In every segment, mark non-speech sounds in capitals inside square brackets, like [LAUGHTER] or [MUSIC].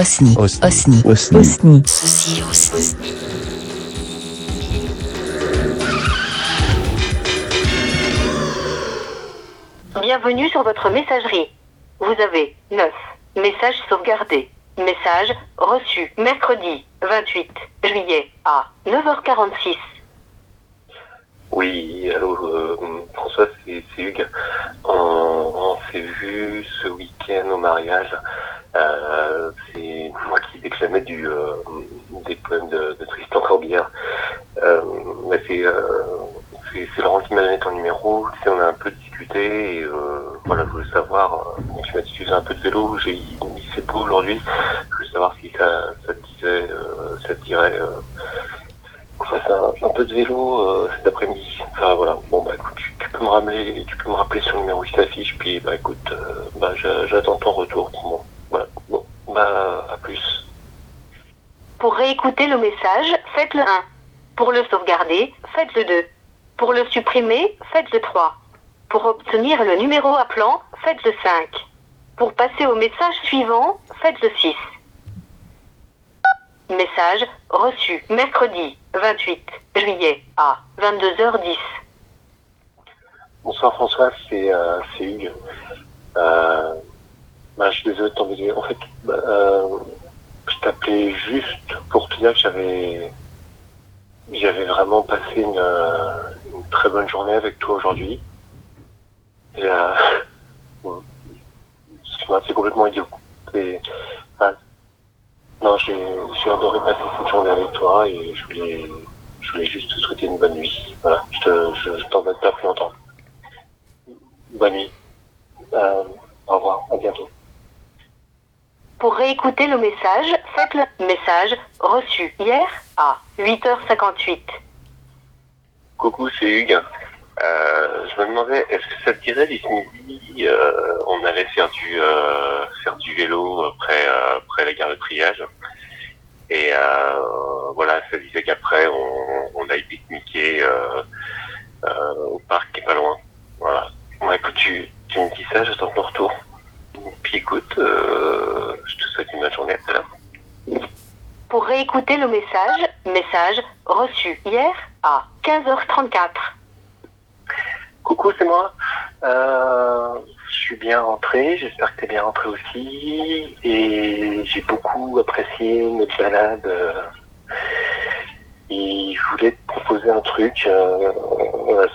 Osni. Osni. Osni. Osni. Bienvenue sur votre messagerie. Vous avez 9 messages sauvegardés. Message reçu mercredi 28 juillet à 9h46. Oui, allô, euh, François, c'est c'est Hugues. On, on s'est vu ce week-end au mariage. Moi déclamais du, euh, des poèmes de, Tristan Corbière. Euh, euh, c'est- c'est Laurent qui m'a donné ton numéro. On a un peu discuté. Et, voilà, je voulais savoir. tu m'as dit faisais un peu de vélo. J'ai il c'est beau aujourd'hui. Je voulais savoir si ça, ça te disait, ça te dirait. euh, un, un peu de vélo cet après-midi. Enfin voilà, bon bah écoute, tu, peux me rappeler, tu peux me rappeler sur le numéro qui s'affiche, puis bah écoute, bah j'a- j'attends ton retour. Bon, voilà, bon, bah à plus. Pour réécouter le message, faites le 1. Pour le sauvegarder, faites le 2. Pour le supprimer, faites le 3. Pour obtenir le numéro appelant, faites le 5. Pour passer au message suivant, faites le 6. Message reçu mercredi 28 juillet à 22h10. Bonsoir François, c'est euh, Hugues. Euh, bah, je suis désolé de. En fait, bah, euh, je t'appelais juste pour te dire que j'avais j'avais vraiment passé une, euh, très bonne journée avec toi aujourd'hui. Euh, [LAUGHS] c'est complètement idiot. Non, j'ai adoré passer cette journée avec toi et je voulais, je voulais juste te souhaiter une bonne nuit. Voilà, je te, je t'embête pas plus longtemps. Bonne nuit. Euh, au revoir, à bientôt. Pour réécouter le message, faites le message reçu hier à 8h58. Coucou, c'est Hugues. Euh, je me demandais, est-ce que ça te dirait d'ici midi, euh, on allait faire du euh, faire du vélo après euh, après la gare de triage. Et voilà, ça disait qu'après on, on aille pique-niquer au parc qui est pas loin. Voilà. Bon, écoute, tu, tu me dis ça, j'attends ton retour. Puis écoute, souhaite une bonne journée à tout à l'heure. Pour réécouter le message, message reçu hier à 15h34. Coucou, c'est moi. Euh, je suis bien rentré, j'espère que tu es bien rentré aussi. Et j'ai beaucoup apprécié notre balade. et je voulais te proposer un truc. euh,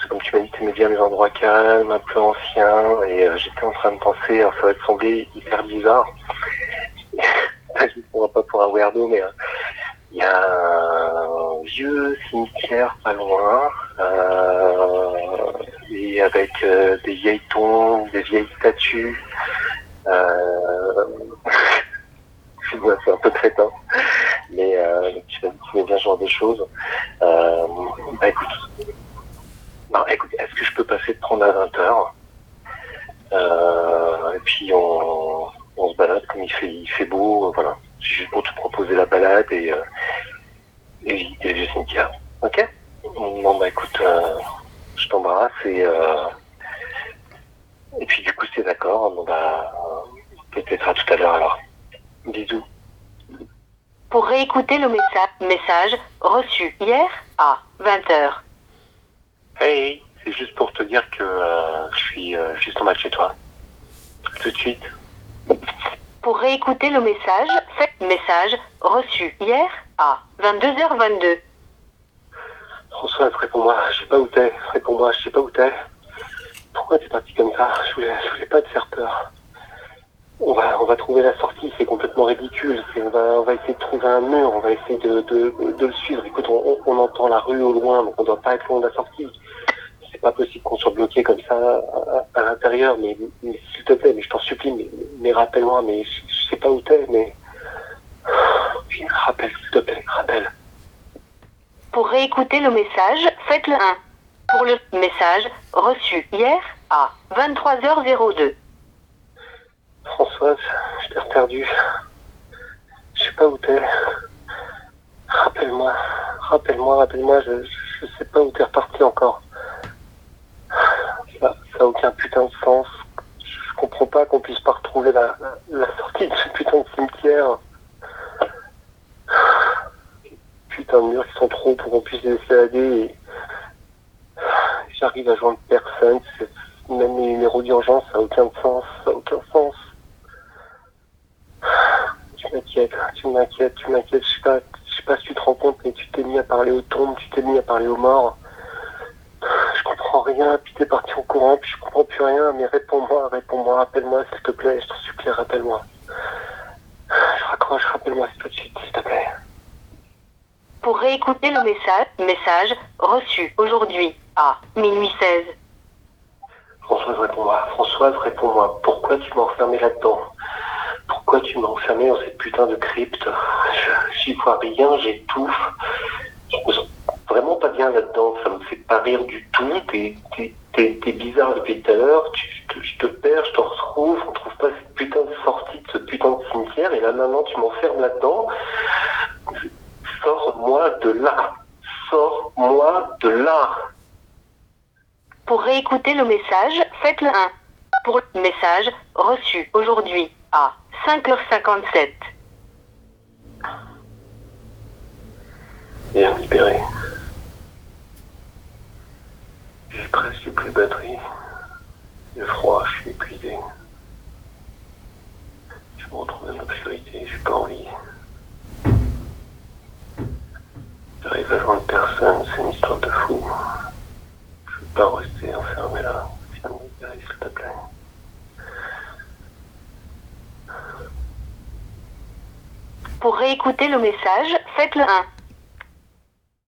comme tu m'as dit, tu aimais bien les endroits calmes, un peu anciens. Et euh, j'étais en train de penser, alors ça va te sembler hyper bizarre. Pas pour un weirdo, mais euh, il y a un vieux cimetière pas loin. euh, et avec euh, des vieilles tombes, des vieilles statues. [LAUGHS] C'est un peu crétin, mais euh, tu m'as bien ce genre de choses. Bah écoute, écoute, est-ce que je peux passer de prendre à 20h euh, Et puis on, on se balade comme il fait, il fait beau, voilà. C'est juste pour te proposer la balade et, euh, et visiter le vieux cimetière. Ok? Bon bah écoute, euh, je t'embrasse et euh, et puis du coup c'est d'accord, bon bah euh, peut-être à tout à l'heure alors. Bisous. Pour réécouter le messa- message reçu hier à 20h. Hey, c'est juste pour te dire que euh, je suis juste en bas de chez toi. Tout de suite. Pour réécouter le message, faites message reçu hier à 22h22. François, réponds-moi, je sais pas où t'es. Réponds-moi, je sais pas où t'es. Pourquoi t'es parti comme ça? Je voulais, je voulais pas te faire peur. On va, on va trouver la sortie, c'est complètement ridicule. On va, on va essayer de trouver un mur, on va essayer de, de, le suivre. Écoute, on- on entend la rue au loin, donc on doit pas être loin de la sortie. C'est pas possible qu'on soit bloqué comme ça à, à- à l'intérieur, mais, mais s'il te plaît, mais je t'en supplie, mais, mais rappelle-moi, mais je, je sais pas où t'es, mais. [SIGHS] Rappelle, s'il te plaît, rappelle. Pour réécouter le message, faites le 1. Pour le message reçu hier à 23h02. Françoise, je t'ai perdu. Je sais pas où t'es. Rappelle-moi, rappelle-moi, rappelle-moi, je, je sais pas où t'es reparti encore. Ça n'a aucun putain de sens. Je comprends pas qu'on puisse pas retrouver la, la, sortie de ce putain de cimetière. Putain de murs qui sont trop pour qu'on puisse les escalader. Et... J'arrive à joindre personne. Même les numéros d'urgence, ça n'a aucun sens. Ça n'a aucun sens. Tu m'inquiètes, tu m'inquiètes, tu m'inquiètes. Je sais pas, je sais pas si tu te rends compte, mais tu t'es mis à parler aux tombes, tu t'es mis à parler aux morts Rien, puis t'es parti au courant, puis je comprends plus rien, mais réponds-moi, réponds-moi, rappelle-moi, s'il te plaît, je t'en supplie, rappelle-moi. Je raccroche, rappelle-moi tout de suite, s'il te plaît. Pour réécouter le message, message reçu aujourd'hui à minuit 16. Françoise, réponds-moi. Françoise, réponds-moi. Pourquoi tu m'as enfermé là-dedans? Pourquoi tu m'as enfermé dans cette putain de crypte? Je- J'y vois rien, j'étouffe. Je me sens vraiment pas bien là-dedans. Ça me fait pas rire du tout. T'es, t'es, t'es- t'es bizarre depuis tout à l'heure. Tu- Je te, perds, je te retrouve. On trouve pas cette putain de sortie de ce putain de cimetière. Et là maintenant, tu m'enfermes là-dedans. Sors-moi de là. Sors-moi de là. Pour réécouter le message, faites le 1. Pour le message reçu aujourd'hui à 5h57. et à me libérer. J'ai presque plus de batterie. Le froid, je suis épuisé. Je me retrouve dans l'obscurité, j'ai pas envie. J'arrive à joindre personne, c'est une histoire de fou. Je veux pas rester enfermé là. Viens me libérer, s'il te plaît. Pour réécouter le message, faites le 1.